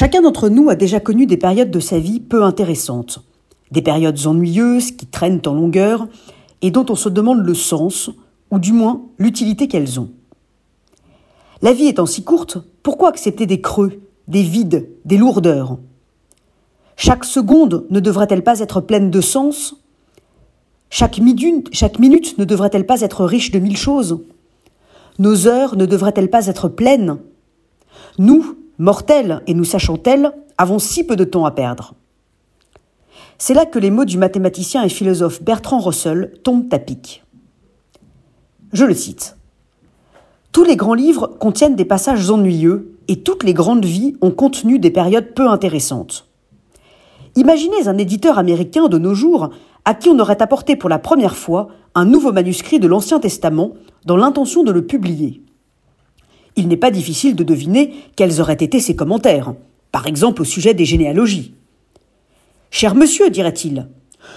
Chacun d'entre nous a déjà connu des périodes de sa vie peu intéressantes, des périodes ennuyeuses qui traînent en longueur et dont on se demande le sens, ou du moins l'utilité qu'elles ont. La vie étant si courte, pourquoi accepter des creux, des vides, des lourdeurs? Chaque seconde ne devrait-elle pas être pleine de sens? Chaque minute, chaque minute ne devrait-elle pas être riche de mille choses? Nos heures ne devraient-elles pas être pleines? Nous, mortels et nous sachant tels, avons si peu de temps à perdre. C'est là que les mots du mathématicien et philosophe Bertrand Russell tombent à pic. Je le cite. Tous les grands livres contiennent des passages ennuyeux et toutes les grandes vies ont contenu des périodes peu intéressantes. Imaginez un éditeur américain de nos jours à qui on aurait apporté pour la première fois un nouveau manuscrit de l'Ancien Testament dans l'intention de le publier. Il n'est pas difficile de deviner quels auraient été ses commentaires, par exemple au sujet des généalogies. Cher monsieur, dirait-il,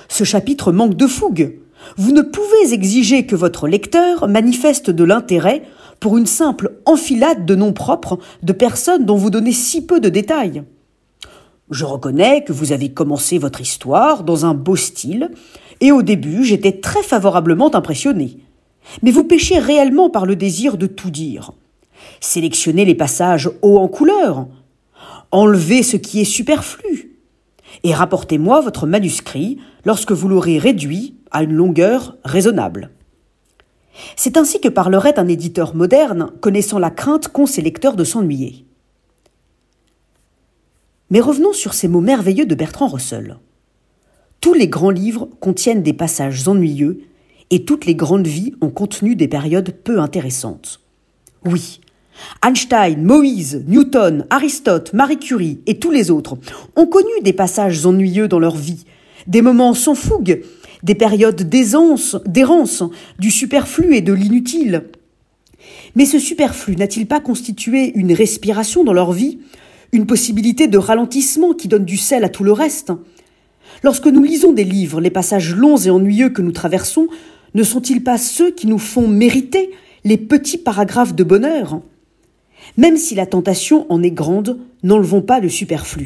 ce chapitre manque de fougue. Vous ne pouvez exiger que votre lecteur manifeste de l'intérêt pour une simple enfilade de noms propres de personnes dont vous donnez si peu de détails. Je reconnais que vous avez commencé votre histoire dans un beau style, et au début j'étais très favorablement impressionné. Mais vous péchez réellement par le désir de tout dire. Sélectionnez les passages hauts en couleur, enlevez ce qui est superflu, et rapportez-moi votre manuscrit lorsque vous l'aurez réduit à une longueur raisonnable. C'est ainsi que parlerait un éditeur moderne connaissant la crainte qu'ont ses lecteurs de s'ennuyer. Mais revenons sur ces mots merveilleux de Bertrand Russell. Tous les grands livres contiennent des passages ennuyeux et toutes les grandes vies ont contenu des périodes peu intéressantes. Oui, Einstein, Moïse, Newton, Aristote, Marie Curie et tous les autres ont connu des passages ennuyeux dans leur vie, des moments sans fougue, des périodes d'aisance, d'errance, du superflu et de l'inutile. Mais ce superflu n'a-t-il pas constitué une respiration dans leur vie, une possibilité de ralentissement qui donne du sel à tout le reste? Lorsque nous lisons des livres, les passages longs et ennuyeux que nous traversons ne sont-ils pas ceux qui nous font mériter les petits paragraphes de bonheur? Même si la tentation en est grande, n'enlevons pas le superflu.